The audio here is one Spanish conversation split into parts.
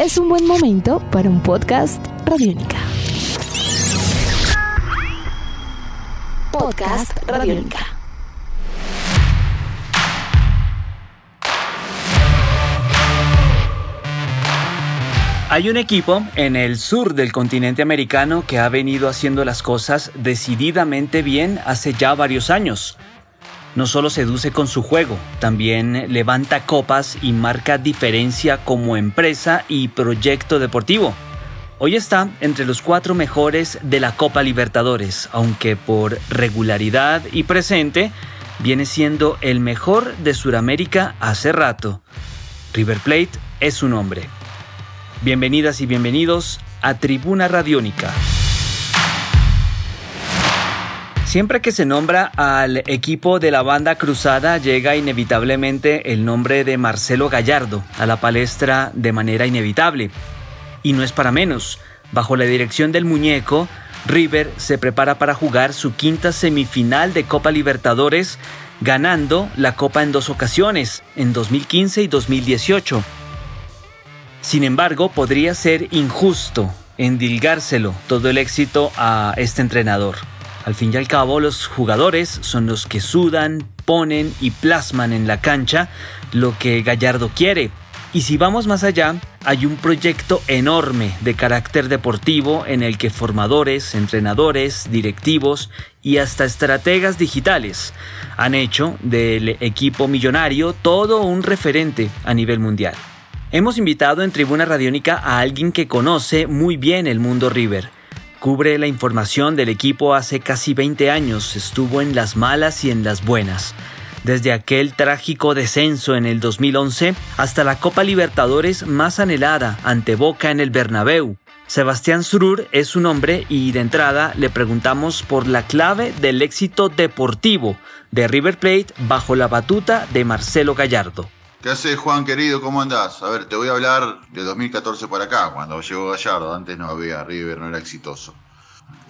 es un buen momento para un podcast Radiónica. Podcast Radiónica. Hay un equipo en el sur del continente americano que ha venido haciendo las cosas decididamente bien hace ya varios años. No solo seduce con su juego, también levanta copas y marca diferencia como empresa y proyecto deportivo. Hoy está entre los cuatro mejores de la Copa Libertadores, aunque por regularidad y presente viene siendo el mejor de Sudamérica hace rato. River Plate es su nombre. Bienvenidas y bienvenidos a Tribuna Radiónica. Siempre que se nombra al equipo de la banda cruzada llega inevitablemente el nombre de Marcelo Gallardo a la palestra de manera inevitable. Y no es para menos. Bajo la dirección del muñeco, River se prepara para jugar su quinta semifinal de Copa Libertadores, ganando la Copa en dos ocasiones, en 2015 y 2018 sin embargo, podría ser injusto endilgárselo todo el éxito a este entrenador. Al fin y al cabo, los jugadores son los que sudan, ponen y plasman en la cancha lo que Gallardo quiere. Y si vamos más allá, hay un proyecto enorme de carácter deportivo en el que formadores, entrenadores, directivos y hasta estrategas digitales han hecho del equipo millonario todo un referente a nivel mundial. Hemos invitado en Tribuna Radiónica a alguien que conoce muy bien el mundo River. Cubre la información del equipo hace casi 20 años, estuvo en las malas y en las buenas. Desde aquel trágico descenso en el 2011 hasta la Copa Libertadores más anhelada ante Boca en el Bernabéu. Sebastián Surur es su nombre y de entrada le preguntamos por la clave del éxito deportivo de River Plate bajo la batuta de Marcelo Gallardo. ¿Qué haces, Juan querido? ¿Cómo andás? A ver, te voy a hablar de 2014 para acá, cuando llegó Gallardo. Antes no había River, no era exitoso.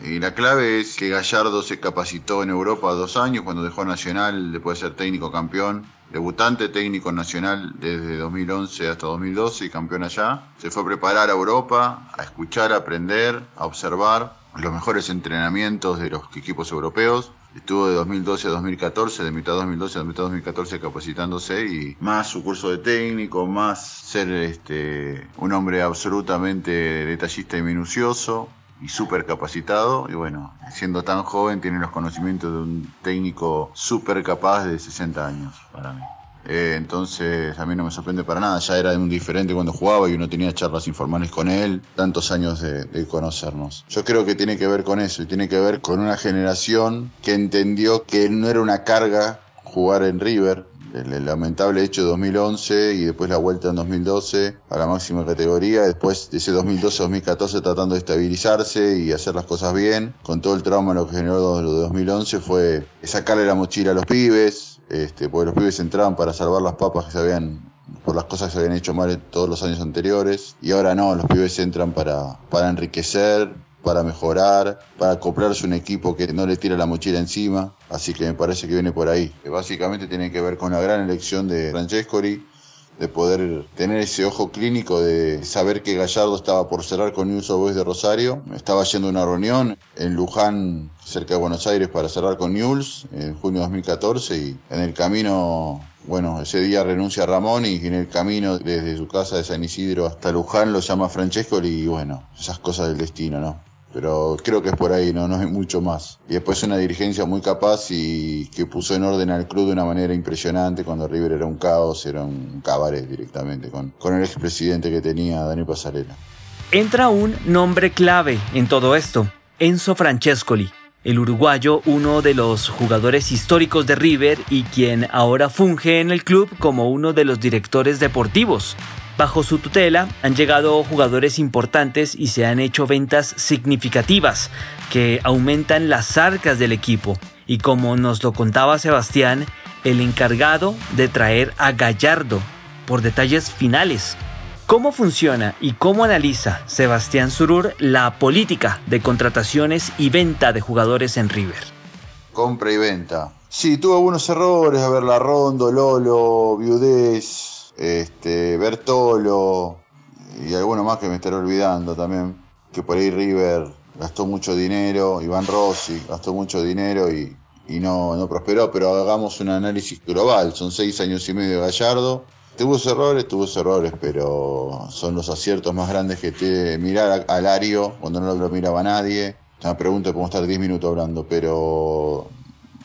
Y la clave es que Gallardo se capacitó en Europa dos años, cuando dejó Nacional, después de ser técnico campeón, debutante técnico nacional desde 2011 hasta 2012 y campeón allá. Se fue a preparar a Europa, a escuchar, a aprender, a observar los mejores entrenamientos de los equipos europeos Estuvo de 2012 a 2014, de mitad 2012 a mitad 2014 capacitándose y más su curso de técnico, más ser este, un hombre absolutamente detallista y minucioso y súper capacitado. Y bueno, siendo tan joven tiene los conocimientos de un técnico súper capaz de 60 años para mí. Eh, entonces a mí no me sorprende para nada, ya era un diferente cuando jugaba y uno tenía charlas informales con él, tantos años de, conocernos. Yo creo que tiene que ver con eso y tiene que ver con una generación que entendió que no era una carga jugar en River, el, lamentable hecho de 2011 y después la vuelta en 2012 a la máxima categoría, después de ese 2012-2014 tratando de estabilizarse y hacer las cosas bien, con todo el trauma lo que generó lo de 2011 fue sacarle la mochila a los pibes, este, porque los pibes entraban para salvar las papas que se habían por las cosas que se habían hecho mal todos los años anteriores y ahora no, los pibes entran para, para enriquecer, para mejorar, para comprarse un equipo que no le tira la mochila encima, así que me parece que viene por ahí. Básicamente tiene que ver con la gran elección de Francescoli, de poder tener ese ojo clínico de saber que Gallardo estaba por cerrar con News Boys de Rosario. Estaba yendo a una reunión en Luján, cerca de Buenos Aires, para cerrar con News en junio de 2014 y en el camino bueno, ese día renuncia Ramón y en el camino desde su casa de San Isidro hasta Luján lo llama Francesco y bueno, esas cosas del destino, ¿no? Pero creo que es por ahí, no, no es mucho más. Y después una dirigencia muy capaz y que puso en orden al club de una manera impresionante cuando River era un caos, era un cabaret directamente, con, con el expresidente que tenía, Daniel Pasarela. Entra un nombre clave en todo esto, Enzo Francescoli. El uruguayo, uno de los jugadores históricos de River y quien ahora funge en el club como uno de los directores deportivos. Bajo su tutela han llegado jugadores importantes y se han hecho ventas significativas que aumentan las arcas del equipo. Y como nos lo contaba Sebastián, el encargado de traer a Gallardo por detalles finales. ¿Cómo funciona y cómo analiza Sebastián Surur la política de contrataciones y venta de jugadores en River? Compra y venta. Sí, tuvo algunos errores, a ver, la Rondo, Lolo, Viudez, este, Bertolo, y alguno más que me estaré olvidando también, que por ahí River gastó mucho dinero, Iván Rossi gastó mucho dinero y, no, no prosperó, pero hagamos un análisis global, son seis años y medio de Gallardo, tuvo errores, tuvo errores, pero son los aciertos más grandes que te mirar a, Lario cuando no lo miraba nadie. Me pregunto cómo estar 10 minutos hablando, pero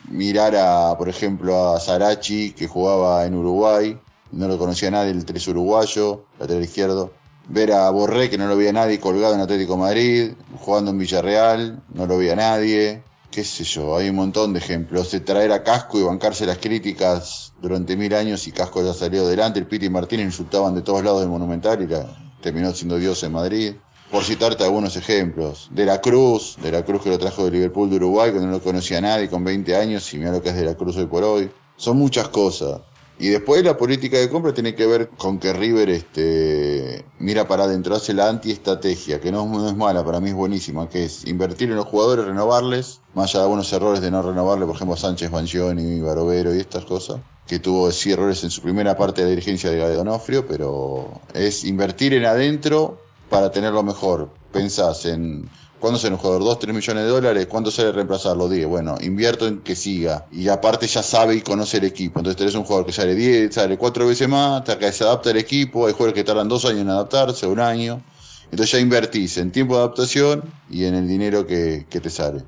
mirar a, por ejemplo, a Sarachi, que jugaba en Uruguay, no lo conocía nadie, el tres uruguayo, lateral izquierdo. Ver a Borré, que no lo veía nadie, colgado en Atlético Madrid, jugando en Villarreal, no lo veía nadie. Qué sé yo, hay un montón de ejemplos. De traer a Casco y bancarse las críticas durante mil años y Casco ya salió adelante. El Piti y Martínez insultaban de todos lados del Monumental y terminó siendo Dios en Madrid. Por citarte algunos ejemplos. De la Cruz, de la Cruz que lo trajo de Liverpool de Uruguay, que no lo conocía nadie con 20 años y mira lo que es de la Cruz hoy por hoy. Son muchas cosas. Y después la política de compra tiene que ver con que River este, mira para adentro, hace la antiestrategia, que no, es mala, para mí es buenísima, que es invertir en los jugadores, renovarles, más allá de algunos errores de no renovarle, por ejemplo, Sánchez Banchioni, Barovero y estas cosas, que tuvo sí errores en su primera parte de la dirigencia de Donofrio, pero es invertir en adentro para tenerlo mejor. Pensás en ¿Cuándo sale un jugador? ¿2, 3 millones de dólares? ¿Cuándo sale reemplazarlo? 10. Bueno, invierto en que siga. Y aparte ya sabe y conoce el equipo. Entonces tenés un jugador que sale 10, sale 4 veces más, hasta que se adapta al equipo. Hay jugadores que tardan 2 años en adaptarse, un año. Entonces ya invertís en tiempo de adaptación y en el dinero que, que te sale.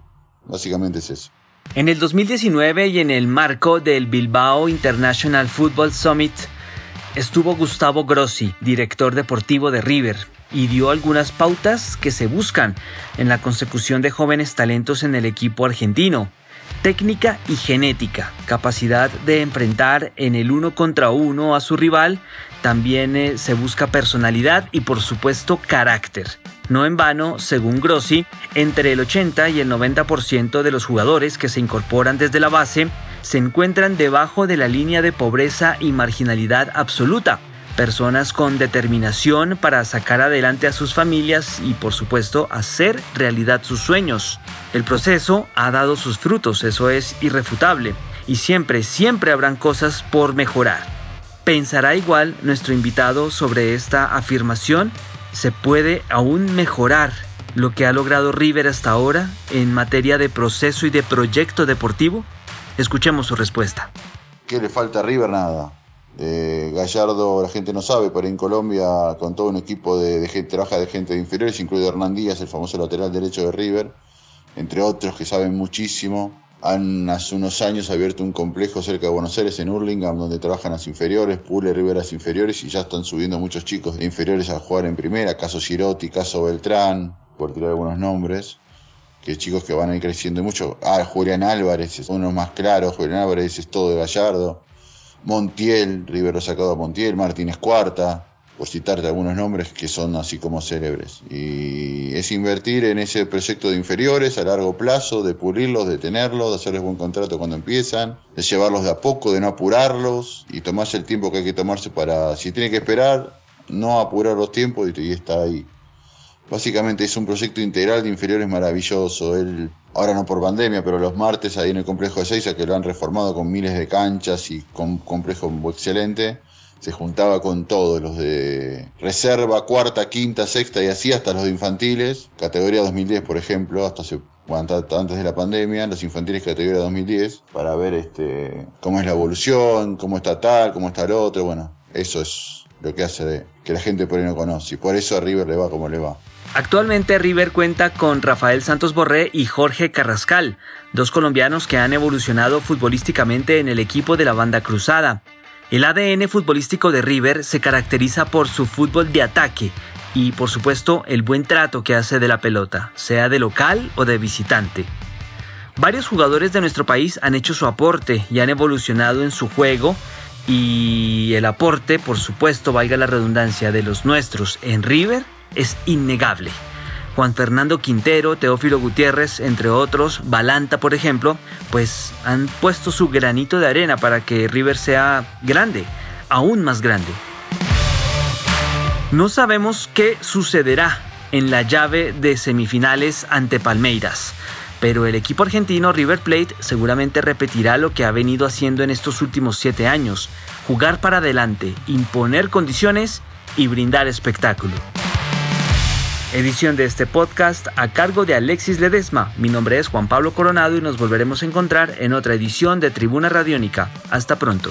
Básicamente es eso. En el 2019 y en el marco del Bilbao International Football Summit estuvo Gustavo Grossi, director deportivo de River, y dio algunas pautas que se buscan en la consecución de jóvenes talentos en el equipo argentino. Técnica y genética, capacidad de enfrentar en el uno contra uno a su rival, también eh, se busca personalidad y por supuesto carácter. No en vano, según Grossi, entre el 80 y el 90% de los jugadores que se incorporan desde la base se encuentran debajo de la línea de pobreza y marginalidad absoluta, personas con determinación para sacar adelante a sus familias y por supuesto hacer realidad sus sueños. El proceso ha dado sus frutos, eso es irrefutable, y siempre, siempre habrán cosas por mejorar. ¿Pensará igual nuestro invitado sobre esta afirmación? ¿Se puede aún mejorar lo que ha logrado River hasta ahora en materia de proceso y de proyecto deportivo? Escuchemos su respuesta. ¿Qué le falta a River? Nada eh, Gallardo, la gente no sabe, pero en Colombia con todo un equipo de, gente, trabaja de gente de inferiores, incluido Hernán Díaz, el famoso lateral derecho de River, entre otros que saben muchísimo. Han hace unos años abierto un complejo cerca de Buenos Aires, en Hurlingham, donde trabajan las inferiores, Pule, Riveras inferiores, y ya están subiendo muchos chicos de inferiores a jugar en primera, caso Girotti, caso Beltrán, por tirar algunos nombres que chicos que van a ir creciendo mucho. Ah, Julián Álvarez es uno más claro, Julián Álvarez es todo de Gallardo. Montiel, Rivero sacado a Montiel, Martínez Cuarta, por citarte algunos nombres que son así como célebres. Y es invertir en ese proyecto de inferiores a largo plazo, de pulirlos, de tenerlos, de hacerles buen contrato cuando empiezan, de llevarlos de a poco, de no apurarlos y tomarse el tiempo que hay que tomarse para, si tiene que esperar, no apurar los tiempos y, y está ahí. Básicamente es un proyecto integral de inferiores maravilloso. Él, ahora no por pandemia, pero los martes ahí en el complejo de Seiza, que lo han reformado con miles de canchas y con un complejo excelente, se juntaba con todos los de reserva, cuarta, quinta, sexta y así hasta los de infantiles, categoría 2010 por ejemplo, hasta antes de la pandemia, los infantiles categoría 2010, para ver este, cómo es la evolución, cómo está tal, cómo está el otro, bueno, eso es lo que hace que la gente por ahí no conoce, y por eso a River le va como le va. Actualmente River cuenta con Rafael Santos Borré y Jorge Carrascal, dos colombianos que han evolucionado futbolísticamente en el equipo de la banda cruzada. El ADN futbolístico de River se caracteriza por su fútbol de ataque y por supuesto el buen trato que hace de la pelota, sea de local o de visitante. Varios jugadores de nuestro país han hecho su aporte y han evolucionado en su juego y el aporte, por supuesto, valga la redundancia, de los nuestros en River es innegable. Juan Fernando Quintero, Teófilo Gutiérrez, entre otros, Balanta, por ejemplo, pues han puesto su granito de arena para que River sea grande, aún más grande. No sabemos qué sucederá en la llave de semifinales ante Palmeiras, pero el equipo argentino River Plate seguramente repetirá lo que ha venido haciendo en estos últimos siete años, jugar para adelante, imponer condiciones y brindar espectáculo. Edición de este podcast a cargo de Alexis Ledesma. Mi nombre es Juan Pablo Coronado y nos volveremos a encontrar en otra edición de Tribuna Radiónica. Hasta pronto.